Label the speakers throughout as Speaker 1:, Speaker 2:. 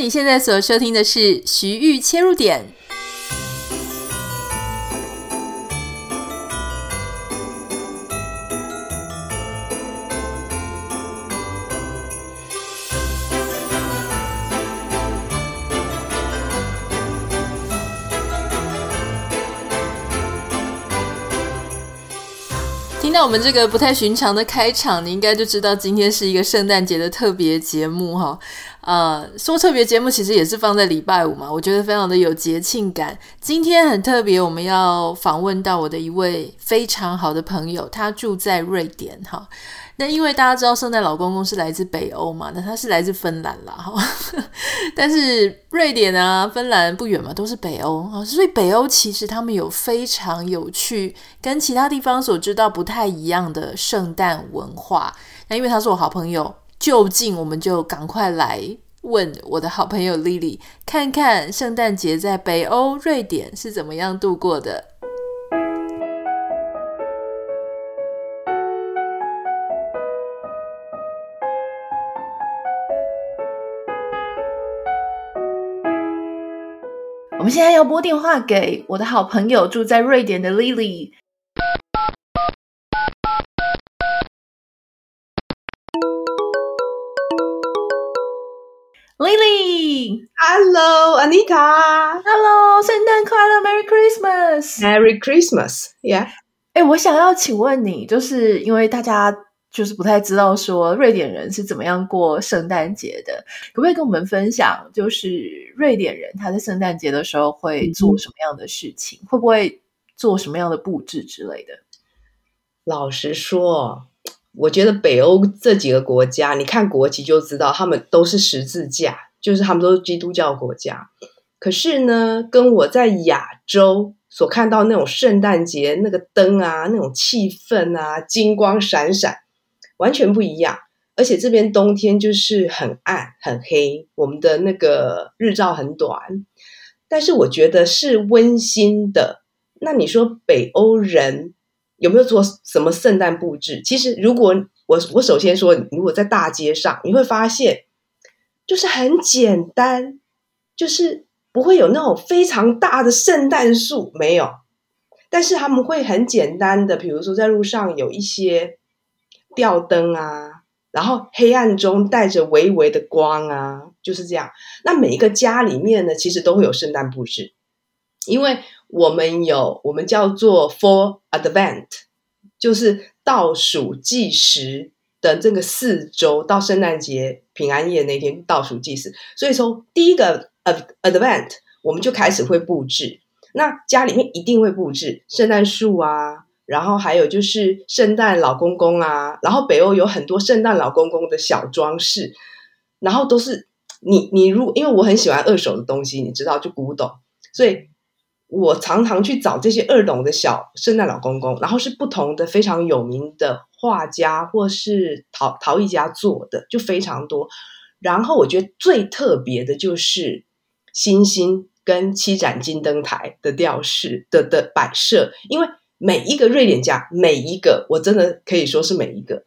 Speaker 1: 你现在所收听的是徐玉切入点。听到我们这个不太寻常的开场，你应该就知道今天是一个圣诞节的特别节目哈。呃，说特别节目其实也是放在礼拜五嘛，我觉得非常的有节庆感。今天很特别，我们要访问到我的一位非常好的朋友，他住在瑞典哈。那因为大家知道圣诞老公公是来自北欧嘛，那他是来自芬兰啦哈。但是瑞典啊、芬兰不远嘛，都是北欧啊，所以北欧其实他们有非常有趣，跟其他地方所知道不太一样的圣诞文化。那因为他是我好朋友。就近，我们就赶快来问我的好朋友 Lily，看看圣诞节在北欧瑞典是怎么样度过的。我们现在要拨电话给我的好朋友住在瑞典的 Lily。
Speaker 2: Lily，Hello，Anita，Hello，
Speaker 1: 圣诞快乐，Merry Christmas，Merry
Speaker 2: Christmas，Yeah，
Speaker 1: 哎，我想要请问你，就是因为大家就是不太知道说瑞典人是怎么样过圣诞节的，可不可以跟我们分享，就是瑞典人他在圣诞节的时候会做什么样的事情，嗯、会不会做什么样的布置之类的？
Speaker 2: 老实说，我觉得北欧这几个国家，你看国旗就知道，他们都是十字架。就是他们都是基督教国家，可是呢，跟我在亚洲所看到那种圣诞节那个灯啊，那种气氛啊，金光闪闪，完全不一样。而且这边冬天就是很暗很黑，我们的那个日照很短，但是我觉得是温馨的。那你说北欧人有没有做什么圣诞布置？其实，如果我我首先说，如果在大街上，你会发现。就是很简单，就是不会有那种非常大的圣诞树，没有。但是他们会很简单的，比如说在路上有一些吊灯啊，然后黑暗中带着微微的光啊，就是这样。那每一个家里面呢，其实都会有圣诞布置，因为我们有我们叫做 For Advent，就是倒数计时。的这个四周到圣诞节平安夜那天倒数计时，所以从第一个 Advent 我们就开始会布置。那家里面一定会布置圣诞树啊，然后还有就是圣诞老公公啊，然后北欧有很多圣诞老公公的小装饰，然后都是你你如因为我很喜欢二手的东西，你知道就古董，所以我常常去找这些二董的小圣诞老公公，然后是不同的非常有名的。画家或是陶陶艺家做的就非常多，然后我觉得最特别的就是星星跟七盏金灯台的吊饰的的摆设，因为每一个瑞典家，每一个我真的可以说是每一个，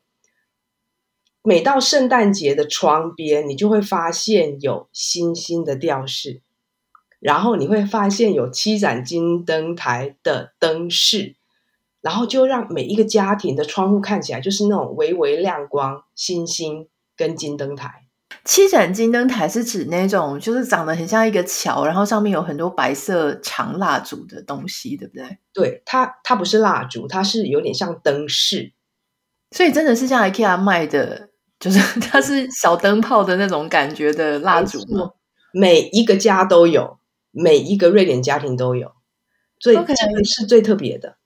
Speaker 2: 每到圣诞节的窗边，你就会发现有星星的吊饰，然后你会发现有七盏金灯台的灯饰。然后就让每一个家庭的窗户看起来就是那种微微亮光，星星跟金灯台。
Speaker 1: 七盏金灯台是指那种就是长得很像一个桥，然后上面有很多白色长蜡烛的东西，对不对？
Speaker 2: 对，它它不是蜡烛，它是有点像灯饰，
Speaker 1: 所以真的是像 IKEA 卖的，就是 它是小灯泡的那种感觉的蜡烛吗？
Speaker 2: 每一个家都有，每一个瑞典家庭都有，所以这个是最特别的。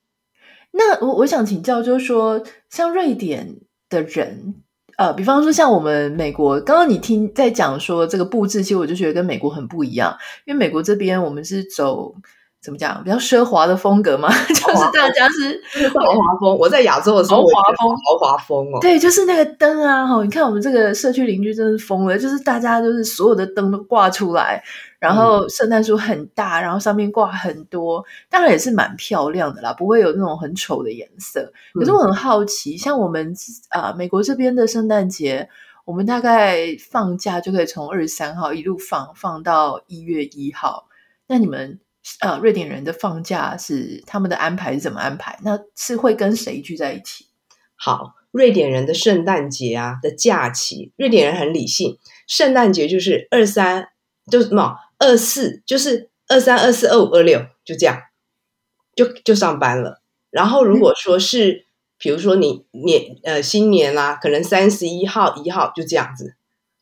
Speaker 1: 那我我想请教，就是说，像瑞典的人，呃，比方说像我们美国，刚刚你听在讲说这个布置，其实我就觉得跟美国很不一样，因为美国这边我们是走。怎么讲？比较奢华的风格吗？就是大家是
Speaker 2: 豪华风。我在亚洲的时候，豪华风，豪华风哦。
Speaker 1: 对，就是那个灯啊，哈！你看我们这个社区邻居真是疯了，就是大家就是所有的灯都挂出来，然后圣诞树很大，然后上面挂很多，当然也是蛮漂亮的啦，不会有那种很丑的颜色。可是我很好奇，像我们啊、呃，美国这边的圣诞节。我们大概放假就可以从二十三号一路放放到一月一号。那你们呃，瑞典人的放假是他们的安排是怎么安排？那是会跟谁聚在一起？
Speaker 2: 好，瑞典人的圣诞节啊的假期，瑞典人很理性，圣诞节就是二三，就是什么二四，就是二三、二四、二五、二六，就这样，就就上班了。然后如果说是，嗯、比如说你年呃新年啦、啊，可能三十一号一号就这样子。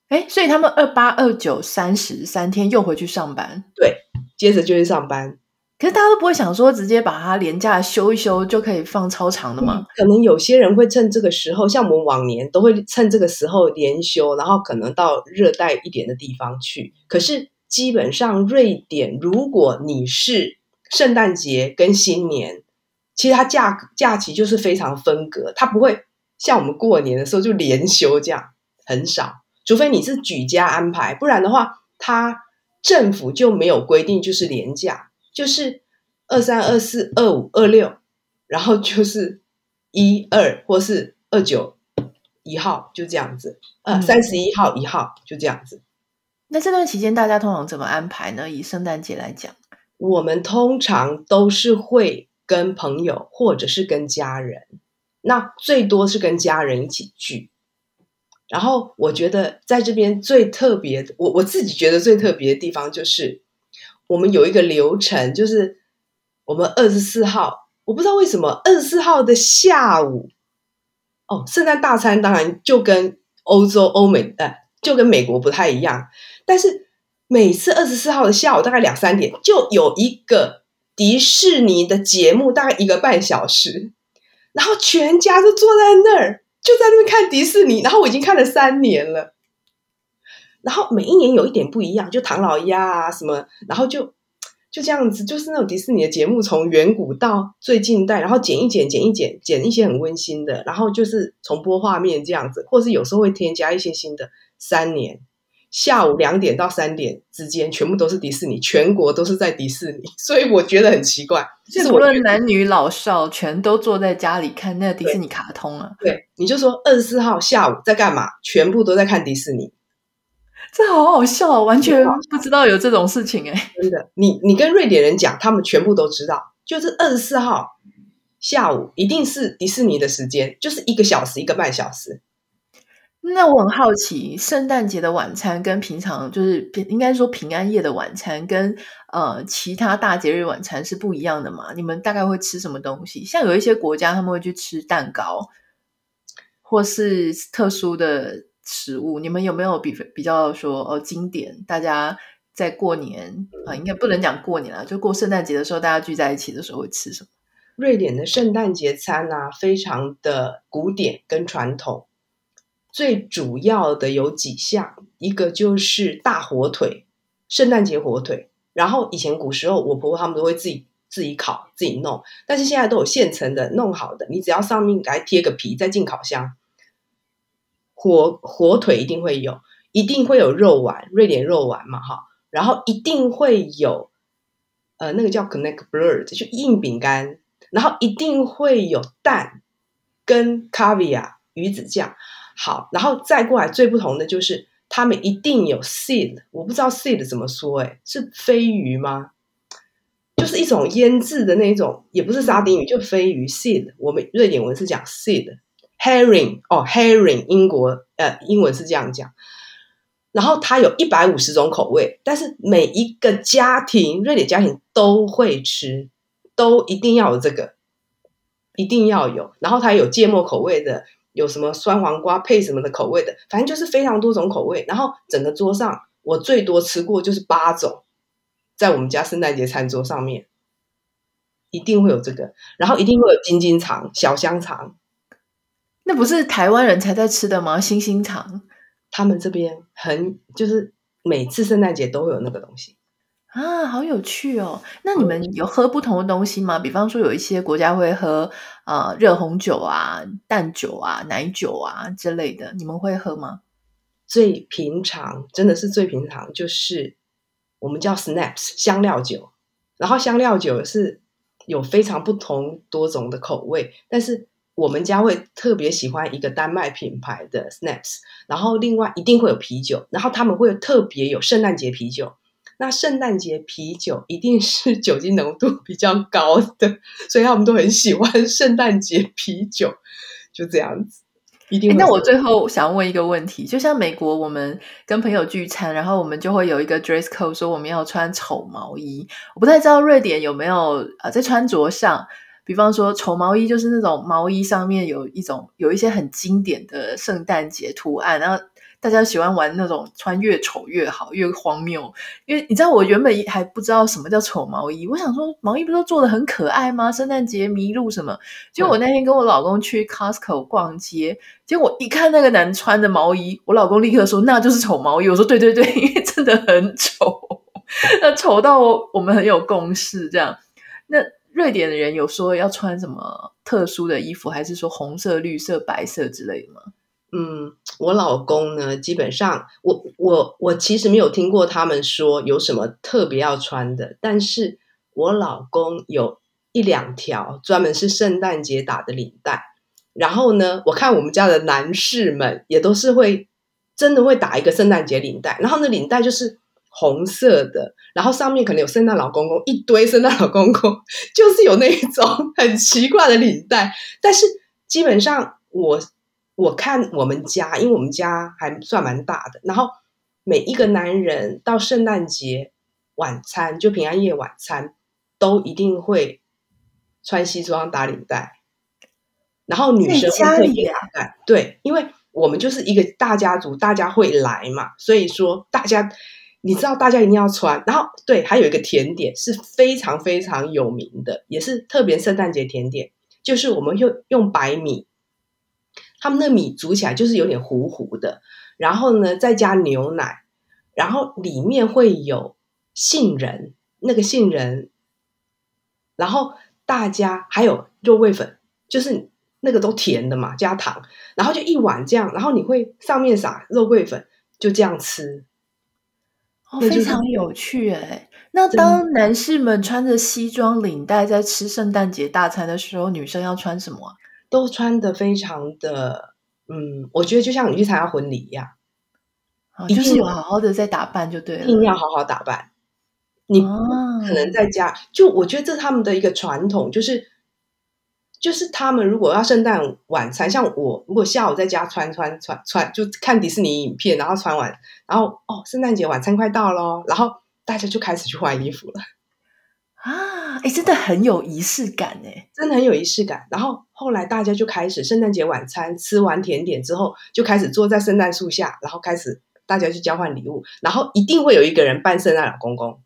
Speaker 1: 哎，所以他们二八、二九、三十三天又回去上班。
Speaker 2: 对。接着就去上班，
Speaker 1: 可是大家都不会想说直接把它连假休一休就可以放超长的吗？
Speaker 2: 嗯，可能有些人会趁这个时候，像我们往年都会趁这个时候连休，然后可能到热带一点的地方去。可是基本上瑞典，如果你是圣诞节跟新年，其实它假假期就是非常分隔，它不会像我们过年的时候就连休这样，很少，除非你是举家安排，不然的话，它。政府就没有规定，就是连假，就是二三、二四、二五、二六，然后就是一二或是二九一号，就这样子。呃，三十一号一号就这样子。
Speaker 1: 那这段期间大家通常怎么安排呢？以圣诞节来讲，
Speaker 2: 我们通常都是会跟朋友或者是跟家人，那最多是跟家人一起聚。然后我觉得在这边最特别，我我自己觉得最特别的地方就是，我们有一个流程，就是我们二十四号，我不知道为什么二十四号的下午，哦，圣诞大餐当然就跟欧洲、欧美，呃，就跟美国不太一样，但是每次二十四号的下午大概两三点，就有一个迪士尼的节目，大概一个半小时，然后全家都坐在那儿。就在那边看迪士尼，然后我已经看了三年了。然后每一年有一点不一样，就唐老鸭啊什么，然后就就这样子，就是那种迪士尼的节目，从远古到最近代，然后剪一剪，剪一剪，剪一些很温馨的，然后就是重播画面这样子，或是有时候会添加一些新的。三年。下午两点到三点之间，全部都是迪士尼，全国都是在迪士尼，所以我觉得很奇怪。
Speaker 1: 就是无论男女老少，全都坐在家里看那个迪士尼卡通啊。
Speaker 2: 对，你就说二十四号下午在干嘛？全部都在看迪士尼，
Speaker 1: 这好好笑，完全不知道有这种事情哎。
Speaker 2: 真的，你你跟瑞典人讲，他们全部都知道，就是二十四号下午一定是迪士尼的时间，就是一个小时一个半小时。
Speaker 1: 那我很好奇，圣诞节的晚餐跟平常就是应该说平安夜的晚餐跟呃其他大节日晚餐是不一样的嘛？你们大概会吃什么东西？像有一些国家他们会去吃蛋糕，或是特殊的食物。你们有没有比比较说哦经典？大家在过年啊，应该不能讲过年了，就过圣诞节的时候，大家聚在一起的时候会吃什么？
Speaker 2: 瑞典的圣诞节餐啊，非常的古典跟传统。最主要的有几项，一个就是大火腿，圣诞节火腿。然后以前古时候，我婆婆他们都会自己自己烤、自己弄，但是现在都有现成的弄好的，你只要上面来贴个皮，再进烤箱。火火腿一定会有，一定会有肉丸，瑞典肉丸嘛，哈。然后一定会有，呃，那个叫 knäckebröd，就硬饼干。然后一定会有蛋跟 caviar 鱼子酱。好，然后再过来最不同的就是，他们一定有 seed，我不知道 seed 怎么说，诶，是飞鱼吗？就是一种腌制的那种，也不是沙丁鱼，就飞鱼 seed。我们瑞典文是讲 seed，herring 哦，herring，英国呃英文是这样讲。然后它有一百五十种口味，但是每一个家庭，瑞典家庭都会吃，都一定要有这个，一定要有。然后它有芥末口味的。有什么酸黄瓜配什么的口味的，反正就是非常多种口味。然后整个桌上，我最多吃过就是八种，在我们家圣诞节餐桌上面，一定会有这个。然后一定会有金金肠、小香肠，
Speaker 1: 那不是台湾人才在吃的吗？星星肠，
Speaker 2: 他们这边很就是每次圣诞节都会有那个东西。
Speaker 1: 啊，好有趣哦！那你们有喝不同的东西吗？比方说，有一些国家会喝呃热红酒啊、淡酒啊、奶酒啊之类的，你们会喝吗？
Speaker 2: 最平常，真的是最平常，就是我们叫 Snaps 香料酒。然后香料酒是有非常不同多种的口味，但是我们家会特别喜欢一个丹麦品牌的 Snaps，然后另外一定会有啤酒，然后他们会特别有圣诞节啤酒。那圣诞节啤酒一定是 酒精浓度比较高的，所以他们都很喜欢 圣诞节啤酒，就这样子。一定。
Speaker 1: 那我最后想问一个问题，就像美国，我们跟朋友聚餐，然后我们就会有一个 dress code，说我们要穿丑毛衣。我不太知道瑞典有没有啊，在穿着上，比方说丑毛衣，就是那种毛衣上面有一种有一些很经典的圣诞节图案，然后。大家喜欢玩那种穿越丑越好，越荒谬。因为你知道，我原本还不知道什么叫丑毛衣。我想说，毛衣不都做得很可爱吗？圣诞节麋鹿什么？结果我那天跟我老公去 Costco 逛街，结果我一看那个男穿的毛衣，我老公立刻说那就是丑毛衣。我说对对对，因为真的很丑，那丑到我们很有共识这样。那瑞典的人有说要穿什么特殊的衣服，还是说红色、绿色、白色之类的吗？
Speaker 2: 嗯，我老公呢，基本上我我我其实没有听过他们说有什么特别要穿的，但是我老公有一两条专门是圣诞节打的领带，然后呢，我看我们家的男士们也都是会真的会打一个圣诞节领带，然后那领带就是红色的，然后上面可能有圣诞老公公一堆圣诞老公公，就是有那一种很奇怪的领带，但是基本上我。我看我们家，因为我们家还算蛮大的，然后每一个男人到圣诞节晚餐，就平安夜晚餐，都一定会穿西装打领带，然后女生会特别打扮，对，因为我们就是一个大家族，大家会来嘛，所以说大家你知道，大家一定要穿，然后对，还有一个甜点是非常非常有名的，也是特别圣诞节甜点，就是我们用用白米。他们那米煮起来就是有点糊糊的，然后呢，再加牛奶，然后里面会有杏仁，那个杏仁，然后大家还有肉桂粉，就是那个都甜的嘛，加糖，然后就一碗这样，然后你会上面撒肉桂粉，就这样吃，
Speaker 1: 哦，非常有趣哎。那当男士们穿着西装领带在吃圣诞节大餐的时候，女生要穿什么？
Speaker 2: 都穿的非常的，嗯，我觉得就像你去参加婚礼一样，
Speaker 1: 哦，就是有好好的在打扮就对了，
Speaker 2: 一定要好好打扮。你可能在家，哦，就我觉得这是他们的一个传统，就是就是他们如果要圣诞晚餐，像我如果下午在家穿穿穿穿，就看迪士尼影片，然后穿完，然后哦，圣诞节晚餐快到咯，然后大家就开始去换衣服了。
Speaker 1: 啊，哎，真的很有仪式感哎，
Speaker 2: 真的很有仪式感。然后后来大家就开始圣诞节晚餐吃完甜点之后，就开始坐在圣诞树下，然后开始大家去交换礼物，然后一定会有一个人扮圣诞老公公。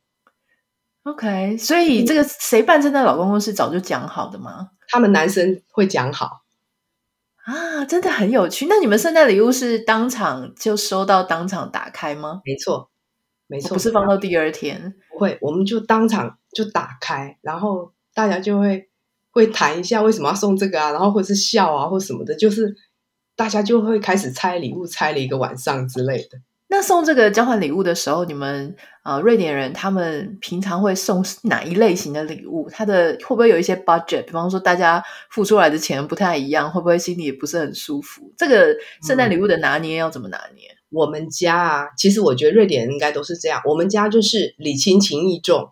Speaker 1: OK，所以这个谁扮圣诞老公公是早就讲好的吗？
Speaker 2: 他们男生会讲好
Speaker 1: 啊，真的很有趣。那你们圣诞礼物是当场就收到，当场打开吗？
Speaker 2: 没错。没错，
Speaker 1: 不是放到第二天，
Speaker 2: 不会，我们就当场就打开，然后大家就会会谈一下为什么要送这个啊，然后或者是笑啊或什么的，就是大家就会开始拆礼物，拆了一个晚上之类的。
Speaker 1: 那送这个交换礼物的时候，你们呃瑞典人他们平常会送哪一类型的礼物？他的会不会有一些 budget？比方说大家付出来的钱不太一样，会不会心里也不是很舒服？这个圣诞礼物的拿捏要怎么拿捏？嗯
Speaker 2: 我们家啊，其实我觉得瑞典人应该都是这样。我们家就是礼轻情意重，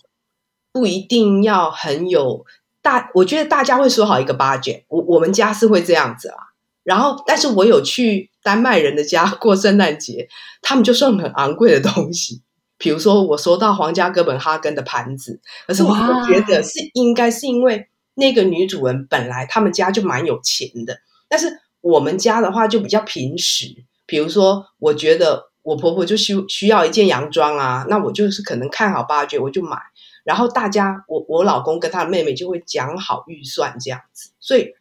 Speaker 2: 不一定要很有大。我觉得大家会说好一个 budget，我我们家是会这样子啊。然后，但是我有去丹麦人的家过圣诞节，他们就送很昂贵的东西，比如说我收到皇家哥本哈根的盘子，可是我觉得是应该是因为那个女主人本来他们家就蛮有钱的，但是我们家的话就比较平实。比如说，我觉得我婆婆就需需要一件洋装啊，那我就是可能看好八折我就买。然后大家，我我老公跟他的妹妹就会讲好预算这样子。所以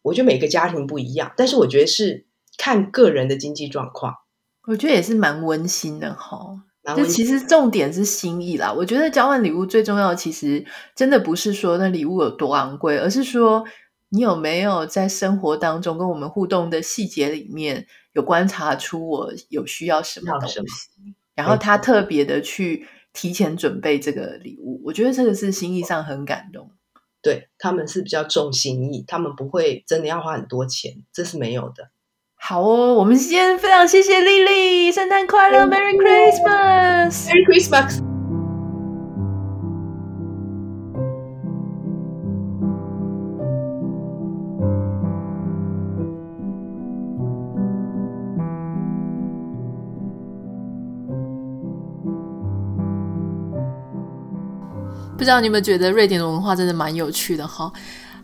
Speaker 2: 我觉得每个家庭不一样，但是我觉得是看个人的经济状况。
Speaker 1: 我觉得也是蛮温馨的哈。就其实重点是心意啦。我觉得交换礼物最重要，其实真的不是说那礼物有多昂贵，而是说你有没有在生活当中跟我们互动的细节里面。有观察出我有需要什么东西，然后他特别的去提前准备这个礼物，我觉得这个是心意上很感动。
Speaker 2: 对，他们是比较重心意，他们不会真的要花很多钱，这是没有的。
Speaker 1: 好哦，我们先非常谢谢丽丽，圣诞快乐，Merry Christmas，Merry
Speaker 2: Christmas。
Speaker 1: 不知道你有没有觉得瑞典的文化真的蛮有趣的哈？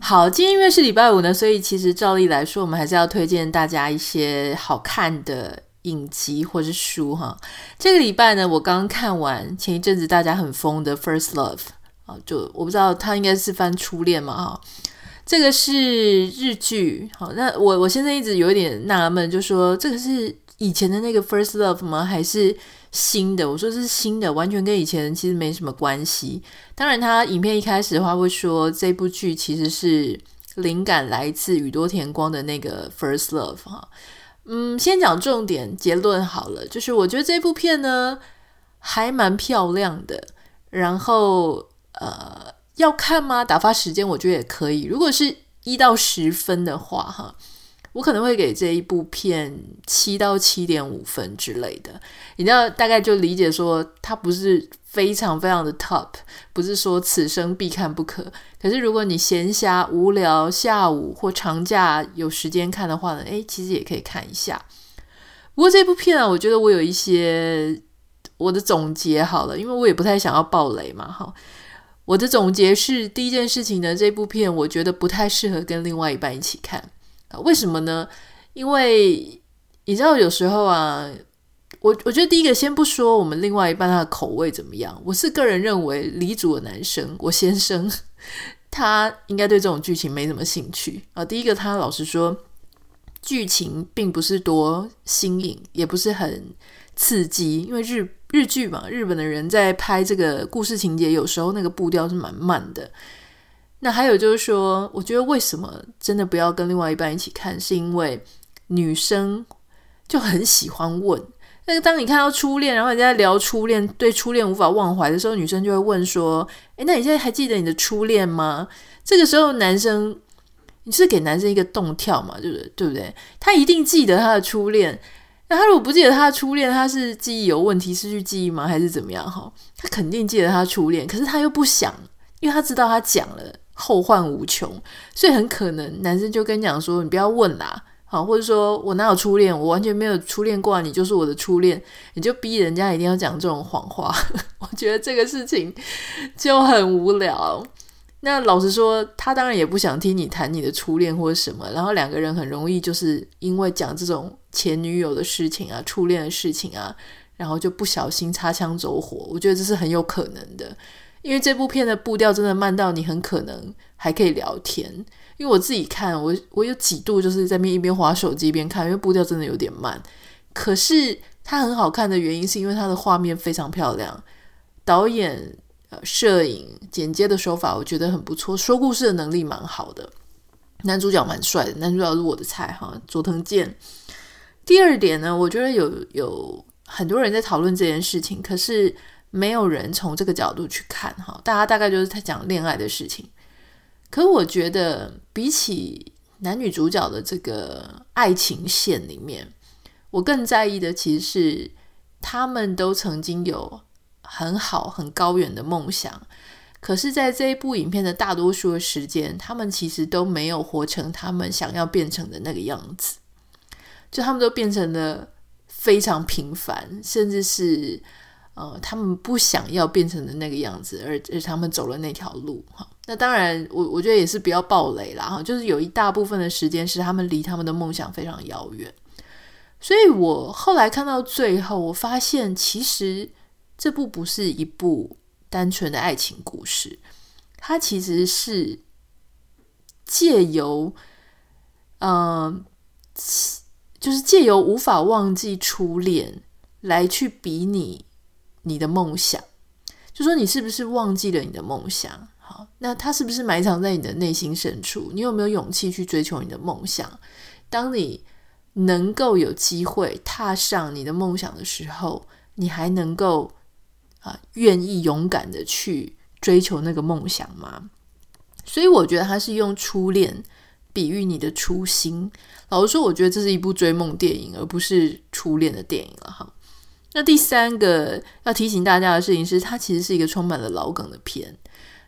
Speaker 1: 好，今天因为是礼拜五呢，所以其实照例来说，我们还是要推荐大家一些好看的影集或是书哈。这个礼拜呢，我刚看完前一阵子大家很疯的《First Love》啊，就我不知道它应该是翻初恋嘛哈。这个是日剧，好，那我我现在一直有一点纳闷，就说这个是以前的那个《First Love》吗？还是？新的，我说这是新的，完全跟以前其实没什么关系。当然，他影片一开始的话会说这部剧其实是灵感来自宇多田光的那个《First Love》哈。嗯，先讲重点结论好了，就是我觉得这部片呢还蛮漂亮的。然后呃，要看吗？打发时间我觉得也可以。如果是一到十分的话哈。我可能会给这一部片七到七点五分之类的，你知道，大概就理解说它不是非常非常的 top，不是说此生必看不可。可是如果你闲暇无聊，下午或长假有时间看的话呢，诶，其实也可以看一下。不过这部片啊，我觉得我有一些我的总结好了，因为我也不太想要爆雷嘛，哈。我的总结是第一件事情呢，这部片我觉得不太适合跟另外一半一起看。为什么呢？因为你知道，有时候啊，我我觉得第一个先不说我们另外一半他的口味怎么样，我是个人认为，理组的男生，我先生，他应该对这种剧情没什么兴趣啊。第一个，他老实说，剧情并不是多新颖，也不是很刺激，因为日日剧嘛，日本的人在拍这个故事情节，有时候那个步调是蛮慢的。那还有就是说，我觉得为什么真的不要跟另外一半一起看，是因为女生就很喜欢问。那个当你看到初恋，然后人家在聊初恋，对初恋无法忘怀的时候，女生就会问说：“诶，那你现在还记得你的初恋吗？”这个时候，男生你是给男生一个动跳嘛，对不对？对不对？他一定记得他的初恋。那他如果不记得他的初恋，他是记忆有问题，失去记忆吗？还是怎么样？哈，他肯定记得他初恋，可是他又不想，因为他知道他讲了。后患无穷，所以很可能男生就跟你讲说：“你不要问啦，好，或者说我哪有初恋，我完全没有初恋过，你就是我的初恋，你就逼人家一定要讲这种谎话。”我觉得这个事情就很无聊。那老实说，他当然也不想听你谈你的初恋或者什么，然后两个人很容易就是因为讲这种前女友的事情啊、初恋的事情啊，然后就不小心擦枪走火。我觉得这是很有可能的。因为这部片的步调真的慢到你很可能还可以聊天。因为我自己看，我我有几度就是在边一边滑手机一边看，因为步调真的有点慢。可是它很好看的原因是因为它的画面非常漂亮，导演、呃、摄影、剪接的手法我觉得很不错，说故事的能力蛮好的。男主角蛮帅的，男主角是我的菜哈，佐藤健。第二点呢，我觉得有有很多人在讨论这件事情，可是。没有人从这个角度去看哈，大家大概就是在讲恋爱的事情。可我觉得，比起男女主角的这个爱情线里面，我更在意的其实是他们都曾经有很好、很高远的梦想。可是，在这一部影片的大多数的时间，他们其实都没有活成他们想要变成的那个样子，就他们都变成了非常平凡，甚至是。呃，他们不想要变成的那个样子，而而他们走了那条路哈。那当然，我我觉得也是比较暴雷啦哈。就是有一大部分的时间是他们离他们的梦想非常遥远。所以我后来看到最后，我发现其实这部不是一部单纯的爱情故事，它其实是借由嗯、就是借由无法忘记初恋来去比拟。你的梦想，就说你是不是忘记了你的梦想？好，那它是不是埋藏在你的内心深处？你有没有勇气去追求你的梦想？当你能够有机会踏上你的梦想的时候，你还能够啊愿意勇敢的去追求那个梦想吗？所以我觉得他是用初恋比喻你的初心。老实说，我觉得这是一部追梦电影，而不是初恋的电影了哈。那第三个要提醒大家的事情是，它其实是一个充满了老梗的片。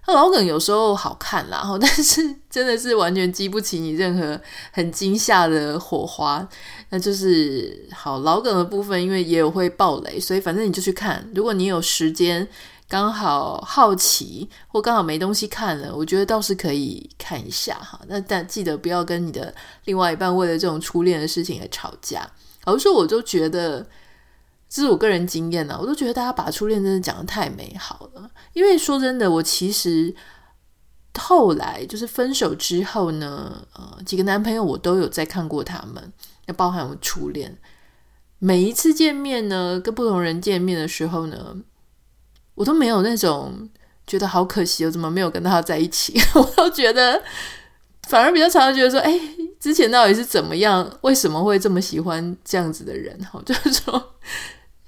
Speaker 1: 那老梗有时候好看啦，但是真的是完全激不起你任何很惊吓的火花。那就是好老梗的部分，因为也有会爆雷，所以反正你就去看。如果你有时间，刚好好奇，或刚好没东西看了，我觉得倒是可以看一下哈。那但记得不要跟你的另外一半为了这种初恋的事情而吵架。好说，我就觉得。这是我个人经验呢、啊，我都觉得大家把初恋真的讲得太美好了。因为说真的，我其实后来就是分手之后呢，呃，几个男朋友我都有在看过他们，那包含我初恋。每一次见面呢，跟不同人见面的时候呢，我都没有那种觉得好可惜，我怎么没有跟他在一起？我都觉得反而比较常常觉得说，哎，之前到底是怎么样？为什么会这么喜欢这样子的人？哈，就是说。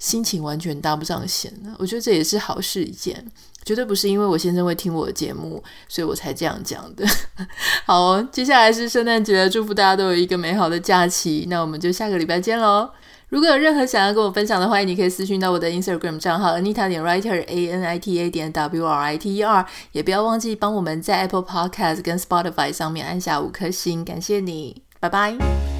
Speaker 1: 心情完全搭不上线了，我觉得这也是好事一件，绝对不是因为我先生会听我的节目，所以我才这样讲的。好哦，接下来是圣诞节，祝福大家都有一个美好的假期。那我们就下个礼拜见喽。如果有任何想要跟我分享的，欢迎你可以私讯到我的 Instagram 账号 Anita 点 Writer A N I T A 点 W R I T E R，也不要忘记帮我们在 Apple Podcast 跟 Spotify 上面按下五颗星，感谢你，拜拜。